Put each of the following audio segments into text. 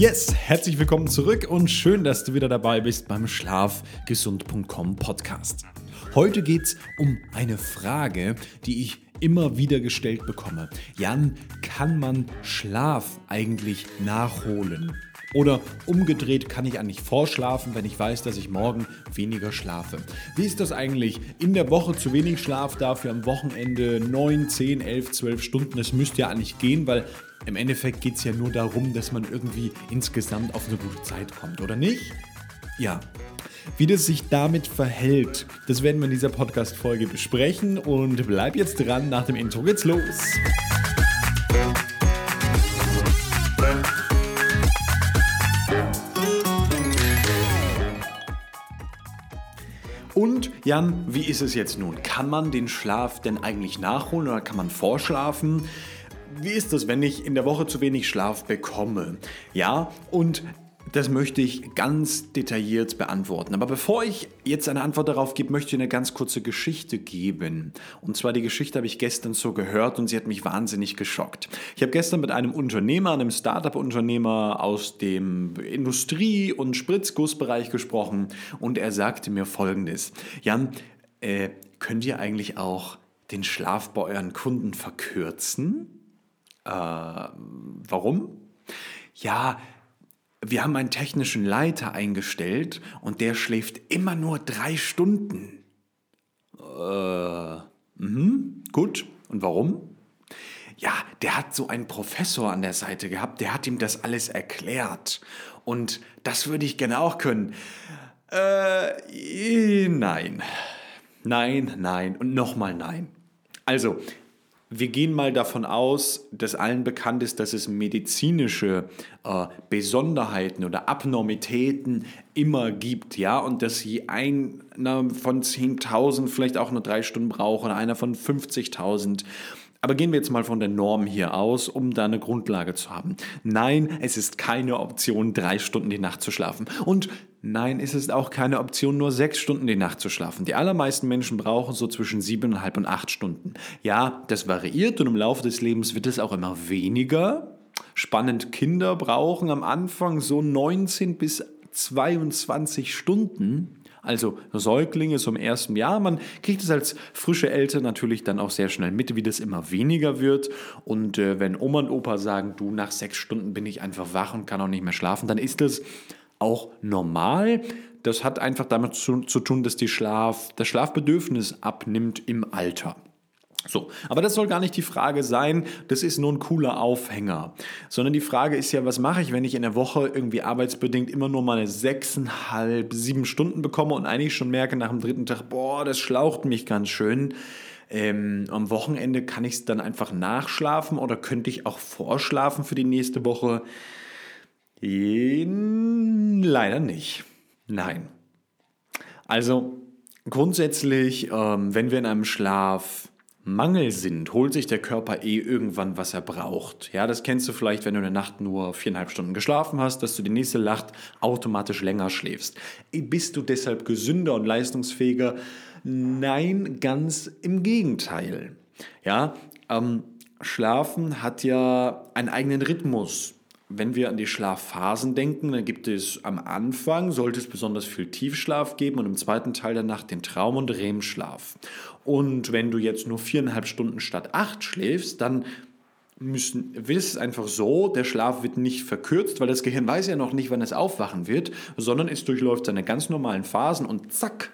Yes, herzlich willkommen zurück und schön, dass du wieder dabei bist beim Schlafgesund.com Podcast. Heute geht es um eine Frage, die ich immer wieder gestellt bekomme. Jan, kann man Schlaf eigentlich nachholen? Oder umgedreht kann ich eigentlich vorschlafen, wenn ich weiß, dass ich morgen weniger schlafe. Wie ist das eigentlich? In der Woche zu wenig Schlaf, dafür am Wochenende 9, 10, 11, 12 Stunden. Das müsste ja eigentlich gehen, weil im Endeffekt geht es ja nur darum, dass man irgendwie insgesamt auf eine gute Zeit kommt, oder nicht? Ja. Wie das sich damit verhält, das werden wir in dieser Podcast-Folge besprechen und bleib jetzt dran, nach dem Intro geht's los. Und Jan, wie ist es jetzt nun? Kann man den Schlaf denn eigentlich nachholen oder kann man vorschlafen? Wie ist das, wenn ich in der Woche zu wenig Schlaf bekomme? Ja, und das möchte ich ganz detailliert beantworten. Aber bevor ich jetzt eine Antwort darauf gebe, möchte ich eine ganz kurze Geschichte geben. Und zwar die Geschichte habe ich gestern so gehört und sie hat mich wahnsinnig geschockt. Ich habe gestern mit einem Unternehmer, einem Startup-Unternehmer aus dem Industrie- und Spritzgussbereich gesprochen und er sagte mir Folgendes. Jan, äh, könnt ihr eigentlich auch den Schlaf bei euren Kunden verkürzen? Äh, warum? Ja, wir haben einen technischen Leiter eingestellt und der schläft immer nur drei Stunden. Äh, mh, gut. Und warum? Ja, der hat so einen Professor an der Seite gehabt, der hat ihm das alles erklärt. Und das würde ich gerne auch können. Äh, nein. Nein, nein und nochmal nein. Also, wir gehen mal davon aus, dass allen bekannt ist, dass es medizinische äh, Besonderheiten oder Abnormitäten immer gibt, ja, und dass je einer von 10.000 vielleicht auch nur drei Stunden braucht oder einer von 50.000. Aber gehen wir jetzt mal von der Norm hier aus, um da eine Grundlage zu haben. Nein, es ist keine Option, drei Stunden die Nacht zu schlafen. Und nein, es ist auch keine Option, nur sechs Stunden die Nacht zu schlafen. Die allermeisten Menschen brauchen so zwischen siebeneinhalb und acht Stunden. Ja, das variiert und im Laufe des Lebens wird es auch immer weniger. Spannend, Kinder brauchen am Anfang so 19 bis 22 Stunden. Also Säuglinge im ersten Jahr. Man kriegt es als frische Eltern natürlich dann auch sehr schnell mit, wie das immer weniger wird. Und äh, wenn Oma und Opa sagen, du, nach sechs Stunden bin ich einfach wach und kann auch nicht mehr schlafen, dann ist das auch normal. Das hat einfach damit zu, zu tun, dass die Schlaf, das Schlafbedürfnis abnimmt im Alter. So, aber das soll gar nicht die Frage sein, das ist nur ein cooler Aufhänger, sondern die Frage ist ja, was mache ich, wenn ich in der Woche irgendwie arbeitsbedingt immer nur mal sechseinhalb, sieben Stunden bekomme und eigentlich schon merke nach dem dritten Tag, boah, das schlaucht mich ganz schön. Ähm, am Wochenende kann ich es dann einfach nachschlafen oder könnte ich auch vorschlafen für die nächste Woche? Leider nicht. Nein. Also grundsätzlich, ähm, wenn wir in einem Schlaf Mangel sind, holt sich der Körper eh irgendwann, was er braucht. Ja, das kennst du vielleicht, wenn du eine Nacht nur viereinhalb Stunden geschlafen hast, dass du die nächste Nacht automatisch länger schläfst. Bist du deshalb gesünder und leistungsfähiger? Nein, ganz im Gegenteil. Ja, ähm, Schlafen hat ja einen eigenen Rhythmus. Wenn wir an die Schlafphasen denken, dann gibt es am Anfang, sollte es besonders viel Tiefschlaf geben und im zweiten Teil der Nacht den Traum- und REM-Schlaf. Und wenn du jetzt nur viereinhalb Stunden statt acht schläfst, dann müssen, wird es einfach so, der Schlaf wird nicht verkürzt, weil das Gehirn weiß ja noch nicht, wann es aufwachen wird, sondern es durchläuft seine ganz normalen Phasen und zack,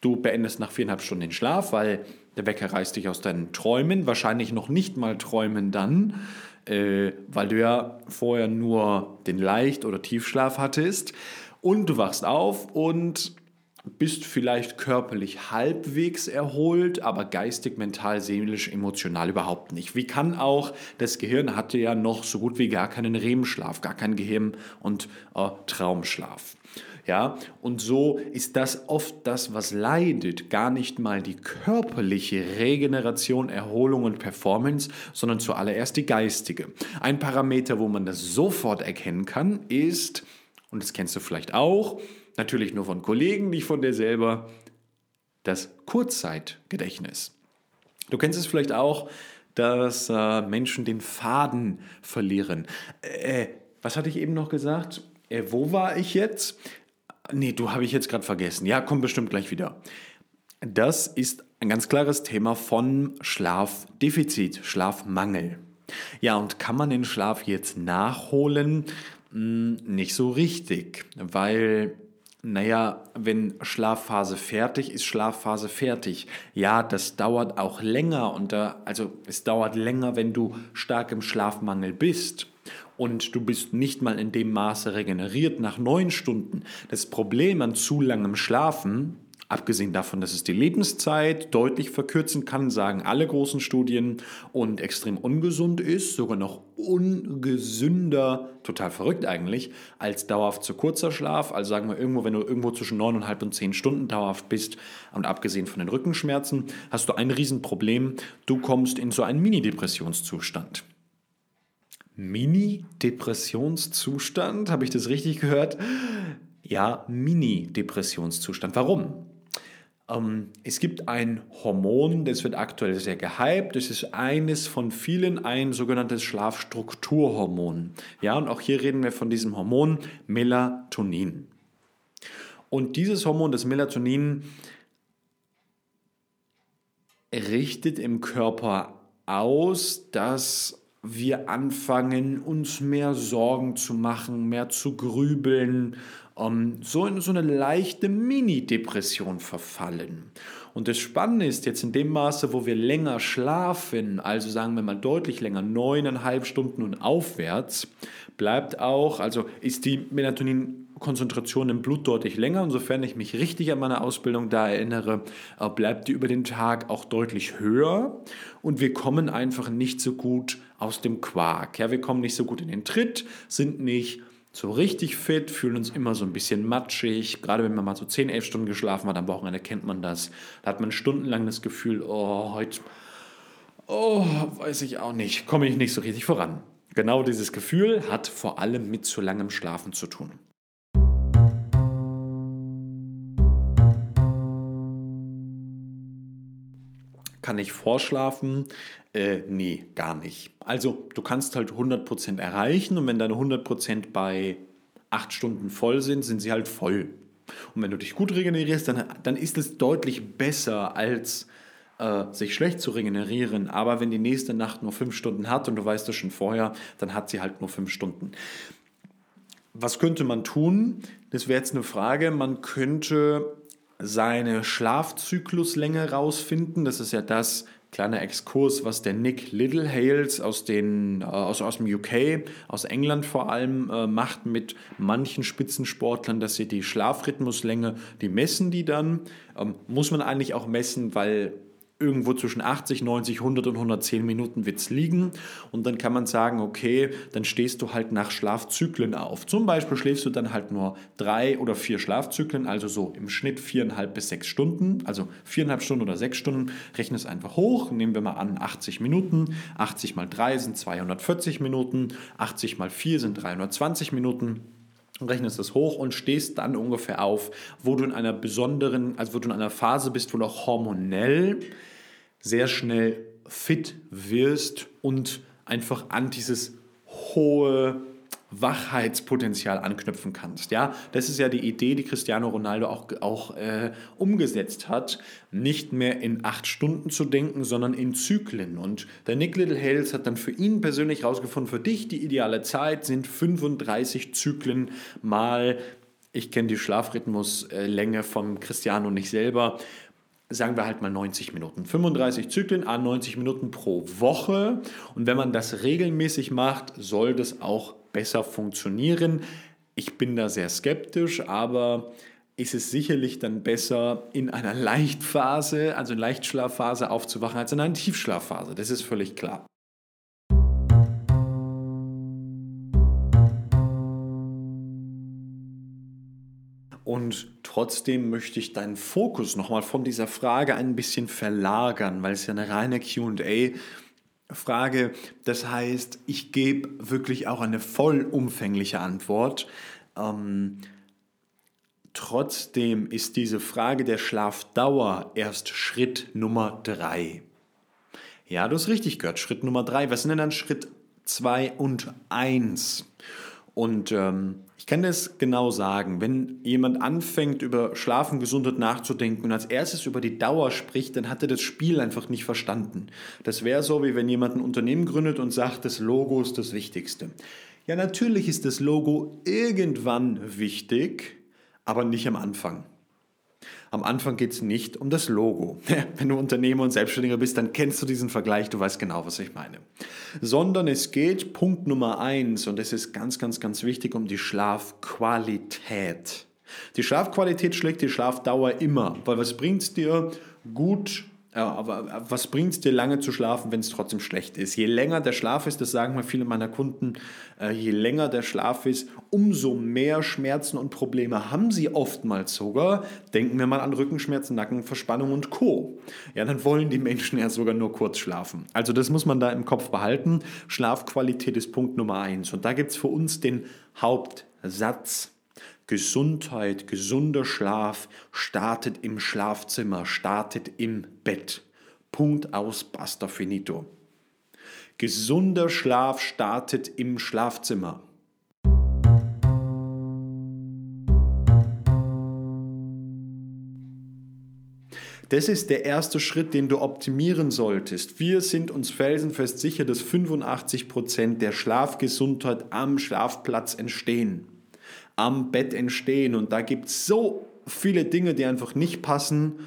du beendest nach viereinhalb Stunden den Schlaf, weil der Wecker reißt dich aus deinen Träumen, wahrscheinlich noch nicht mal träumen dann, äh, weil du ja vorher nur den Leicht- oder Tiefschlaf hattest. Und du wachst auf und bist vielleicht körperlich halbwegs erholt, aber geistig, mental, seelisch, emotional überhaupt nicht. Wie kann auch, das Gehirn hatte ja noch so gut wie gar keinen REM-Schlaf, gar keinen Gehirn- und äh, Traumschlaf. Ja, und so ist das oft das, was leidet, gar nicht mal die körperliche Regeneration, Erholung und Performance, sondern zuallererst die geistige. Ein Parameter, wo man das sofort erkennen kann, ist, und das kennst du vielleicht auch, natürlich nur von Kollegen, nicht von dir selber, das Kurzzeitgedächtnis. Du kennst es vielleicht auch, dass äh, Menschen den Faden verlieren. Äh, was hatte ich eben noch gesagt? Äh, wo war ich jetzt? Nee, du habe ich jetzt gerade vergessen. Ja, komm bestimmt gleich wieder. Das ist ein ganz klares Thema von Schlafdefizit, Schlafmangel. Ja, und kann man den Schlaf jetzt nachholen? Hm, nicht so richtig, weil, naja, wenn Schlafphase fertig ist, Schlafphase fertig. Ja, das dauert auch länger und da, also es dauert länger, wenn du stark im Schlafmangel bist und du bist nicht mal in dem Maße regeneriert nach neun Stunden. Das Problem an zu langem Schlafen, abgesehen davon, dass es die Lebenszeit deutlich verkürzen kann, sagen alle großen Studien und extrem ungesund ist, sogar noch ungesünder, total verrückt eigentlich, als dauerhaft zu kurzer Schlaf. Also sagen wir irgendwo, wenn du irgendwo zwischen neuneinhalb und zehn Stunden dauerhaft bist und abgesehen von den Rückenschmerzen, hast du ein Riesenproblem. Du kommst in so einen Mini-Depressionszustand. Mini-Depressionszustand, habe ich das richtig gehört? Ja, Mini-Depressionszustand. Warum? Ähm, es gibt ein Hormon, das wird aktuell sehr gehypt. Das ist eines von vielen, ein sogenanntes Schlafstrukturhormon. Ja, und auch hier reden wir von diesem Hormon Melatonin. Und dieses Hormon, das Melatonin, richtet im Körper aus, dass wir anfangen, uns mehr Sorgen zu machen, mehr zu grübeln, ähm, so in so eine leichte Mini-Depression verfallen. Und das Spannende ist jetzt in dem Maße, wo wir länger schlafen, also sagen wir mal deutlich länger, neuneinhalb Stunden und aufwärts, bleibt auch, also ist die Melatonin-Konzentration im Blut deutlich länger. Und sofern ich mich richtig an meine Ausbildung da erinnere, äh, bleibt die über den Tag auch deutlich höher. Und wir kommen einfach nicht so gut aus dem Quark. Ja, wir kommen nicht so gut in den Tritt, sind nicht so richtig fit, fühlen uns immer so ein bisschen matschig. Gerade wenn man mal so 10, 11 Stunden geschlafen hat am Wochenende, kennt man das. Da hat man stundenlang das Gefühl, oh, heute, oh, weiß ich auch nicht, komme ich nicht so richtig voran. Genau dieses Gefühl hat vor allem mit zu langem Schlafen zu tun. Kann ich vorschlafen? Äh, nee, gar nicht. Also du kannst halt 100% erreichen und wenn deine 100% bei 8 Stunden voll sind, sind sie halt voll. Und wenn du dich gut regenerierst, dann, dann ist es deutlich besser als äh, sich schlecht zu regenerieren. Aber wenn die nächste Nacht nur 5 Stunden hat und du weißt das schon vorher, dann hat sie halt nur 5 Stunden. Was könnte man tun? Das wäre jetzt eine Frage. Man könnte seine Schlafzykluslänge rausfinden. Das ist ja das, kleiner Exkurs, was der Nick Littlehales aus, den, äh, aus, aus dem UK, aus England vor allem, äh, macht mit manchen Spitzensportlern, dass sie die Schlafrhythmuslänge, die messen die dann. Ähm, muss man eigentlich auch messen, weil irgendwo zwischen 80, 90, 100 und 110 Minuten wird es liegen. Und dann kann man sagen, okay, dann stehst du halt nach Schlafzyklen auf. Zum Beispiel schläfst du dann halt nur drei oder vier Schlafzyklen, also so im Schnitt viereinhalb bis sechs Stunden. Also viereinhalb Stunden oder sechs Stunden. Rechne es einfach hoch. Nehmen wir mal an 80 Minuten. 80 mal 3 sind 240 Minuten. 80 mal 4 sind 320 Minuten rechnest es hoch und stehst dann ungefähr auf, wo du in einer besonderen, also wo du in einer Phase bist, wo du auch hormonell sehr schnell fit wirst und einfach an dieses hohe Wachheitspotenzial anknüpfen kannst. Ja, das ist ja die Idee, die Cristiano Ronaldo auch, auch äh, umgesetzt hat, nicht mehr in acht Stunden zu denken, sondern in Zyklen. Und der Nick Little Hales hat dann für ihn persönlich herausgefunden, für dich die ideale Zeit sind 35 Zyklen mal, ich kenne die Schlafrhythmuslänge von Cristiano nicht selber, sagen wir halt mal 90 Minuten. 35 Zyklen an 90 Minuten pro Woche. Und wenn man das regelmäßig macht, soll das auch besser funktionieren. Ich bin da sehr skeptisch, aber ist es sicherlich dann besser, in einer Leichtphase, also Leichtschlafphase aufzuwachen, als in einer Tiefschlafphase. Das ist völlig klar. Und trotzdem möchte ich deinen Fokus nochmal von dieser Frage ein bisschen verlagern, weil es ja eine reine QA Frage. Das heißt, ich gebe wirklich auch eine vollumfängliche Antwort. Ähm, trotzdem ist diese Frage der Schlafdauer erst Schritt Nummer drei. Ja, du hast richtig gehört, Schritt Nummer drei. Was sind denn dann Schritt zwei und eins? Und ähm, ich kann das genau sagen, wenn jemand anfängt, über Schlafen, Gesundheit nachzudenken und als erstes über die Dauer spricht, dann hat er das Spiel einfach nicht verstanden. Das wäre so, wie wenn jemand ein Unternehmen gründet und sagt, das Logo ist das Wichtigste. Ja, natürlich ist das Logo irgendwann wichtig, aber nicht am Anfang. Am Anfang geht es nicht um das Logo. Wenn du Unternehmer und Selbstständiger bist, dann kennst du diesen Vergleich, du weißt genau, was ich meine. Sondern es geht, Punkt Nummer eins, und das ist ganz, ganz, ganz wichtig, um die Schlafqualität. Die Schlafqualität schlägt die Schlafdauer immer, weil was bringt es dir, gut ja, aber was bringt es dir lange zu schlafen, wenn es trotzdem schlecht ist? Je länger der Schlaf ist, das sagen mal viele meiner Kunden, äh, je länger der Schlaf ist, umso mehr Schmerzen und Probleme haben sie oftmals sogar. Denken wir mal an Rückenschmerzen, Nackenverspannung und Co. Ja, dann wollen die Menschen ja sogar nur kurz schlafen. Also das muss man da im Kopf behalten. Schlafqualität ist Punkt Nummer eins. Und da gibt es für uns den Hauptsatz. Gesundheit, gesunder Schlaf startet im Schlafzimmer, startet im Bett. Punkt aus, basta finito. Gesunder Schlaf startet im Schlafzimmer. Das ist der erste Schritt, den du optimieren solltest. Wir sind uns felsenfest sicher, dass 85 Prozent der Schlafgesundheit am Schlafplatz entstehen am Bett entstehen. Und da gibt es so viele Dinge, die einfach nicht passen.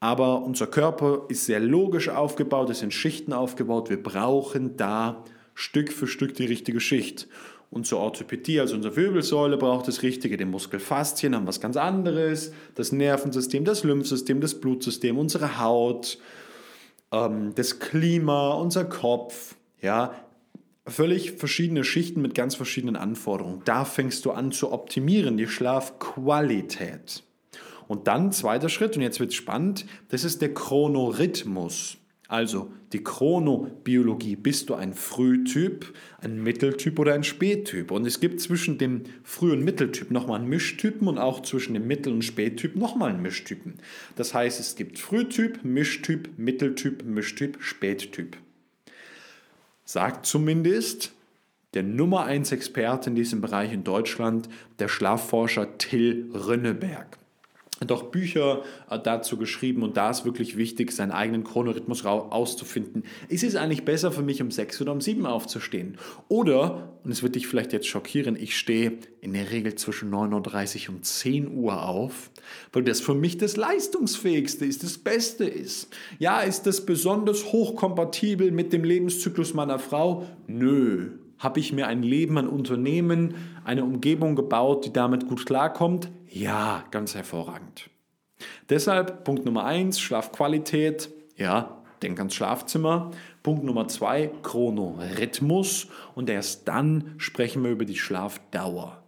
Aber unser Körper ist sehr logisch aufgebaut, es sind Schichten aufgebaut. Wir brauchen da Stück für Stück die richtige Schicht. Unsere Orthopädie, also unsere Wirbelsäule, braucht das Richtige. Die Muskelfaszien haben was ganz anderes. Das Nervensystem, das Lymphsystem, das Blutsystem, unsere Haut, ähm, das Klima, unser Kopf. Ja, völlig verschiedene Schichten mit ganz verschiedenen Anforderungen. Da fängst du an zu optimieren, die Schlafqualität. Und dann zweiter Schritt, und jetzt wird es spannend, das ist der Chronorhythmus. Also die Chronobiologie. Bist du ein Frühtyp, ein Mitteltyp oder ein Spättyp? Und es gibt zwischen dem Früh- und Mitteltyp nochmal einen Mischtypen und auch zwischen dem Mittel- und Spättyp nochmal einen Mischtypen. Das heißt, es gibt Frühtyp, Mischtyp, Mitteltyp, Mischtyp, Spättyp sagt zumindest der Nummer 1 Experte in diesem Bereich in Deutschland, der Schlafforscher Till Rönneberg hat auch Bücher äh, dazu geschrieben und da ist wirklich wichtig, seinen eigenen Chronorhythmus auszufinden. Ist es eigentlich besser für mich, um 6 oder um 7 aufzustehen? Oder, und es wird dich vielleicht jetzt schockieren, ich stehe in der Regel zwischen 9.30 Uhr und 10 Uhr auf, weil das für mich das leistungsfähigste ist, das Beste ist. Ja, ist das besonders hochkompatibel mit dem Lebenszyklus meiner Frau? Nö. Habe ich mir ein Leben, ein Unternehmen, eine Umgebung gebaut, die damit gut klarkommt? Ja, ganz hervorragend. Deshalb Punkt Nummer eins, Schlafqualität. Ja, denk ans Schlafzimmer. Punkt Nummer zwei, Chronorhythmus. Und erst dann sprechen wir über die Schlafdauer.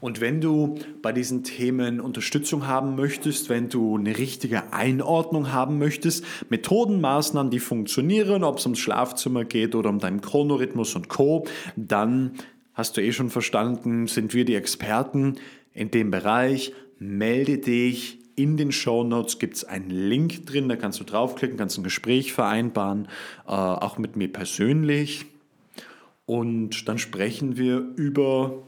Und wenn du bei diesen Themen Unterstützung haben möchtest, wenn du eine richtige Einordnung haben möchtest, Methoden, Maßnahmen, die funktionieren, ob es ums Schlafzimmer geht oder um deinen Chronorhythmus und Co., dann hast du eh schon verstanden, sind wir die Experten in dem Bereich. Melde dich. In den Show Notes gibt es einen Link drin, da kannst du draufklicken, kannst ein Gespräch vereinbaren, äh, auch mit mir persönlich. Und dann sprechen wir über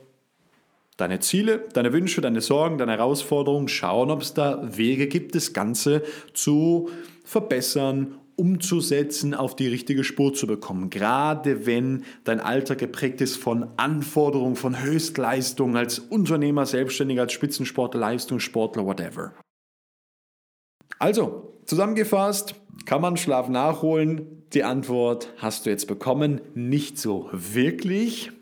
deine Ziele, deine Wünsche, deine Sorgen, deine Herausforderungen, schauen, ob es da Wege gibt, das Ganze zu verbessern, umzusetzen, auf die richtige Spur zu bekommen. Gerade wenn dein Alltag geprägt ist von Anforderungen, von Höchstleistung als Unternehmer, Selbstständiger, als Spitzensportler, Leistungssportler, whatever. Also, zusammengefasst, kann man Schlaf nachholen? Die Antwort hast du jetzt bekommen. Nicht so wirklich.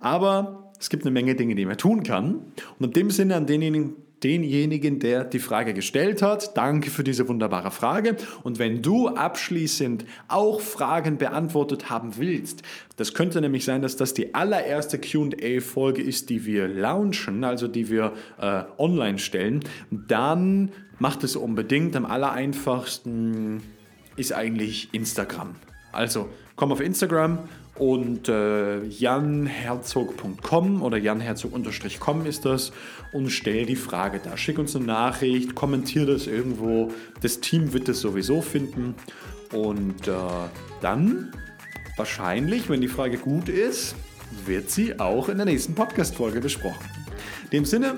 Aber es gibt eine Menge Dinge, die man tun kann. Und in dem Sinne an denjenigen, denjenigen, der die Frage gestellt hat, danke für diese wunderbare Frage. Und wenn du abschließend auch Fragen beantwortet haben willst, das könnte nämlich sein, dass das die allererste QA-Folge ist, die wir launchen, also die wir äh, online stellen, dann macht es unbedingt. Am allereinfachsten ist eigentlich Instagram. Also komm auf Instagram und äh, janherzog.com oder janherzog-com ist das und stell die Frage da. Schick uns eine Nachricht, kommentier das irgendwo. Das Team wird es sowieso finden und äh, dann wahrscheinlich, wenn die Frage gut ist, wird sie auch in der nächsten Podcast-Folge besprochen. In dem Sinne,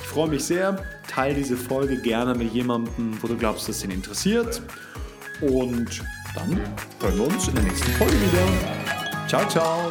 ich freue mich sehr. Teil diese Folge gerne mit jemandem, wo du glaubst, dass ihn interessiert. Und dann hören wir uns in der nächsten Folge wieder. Ciao, ciao.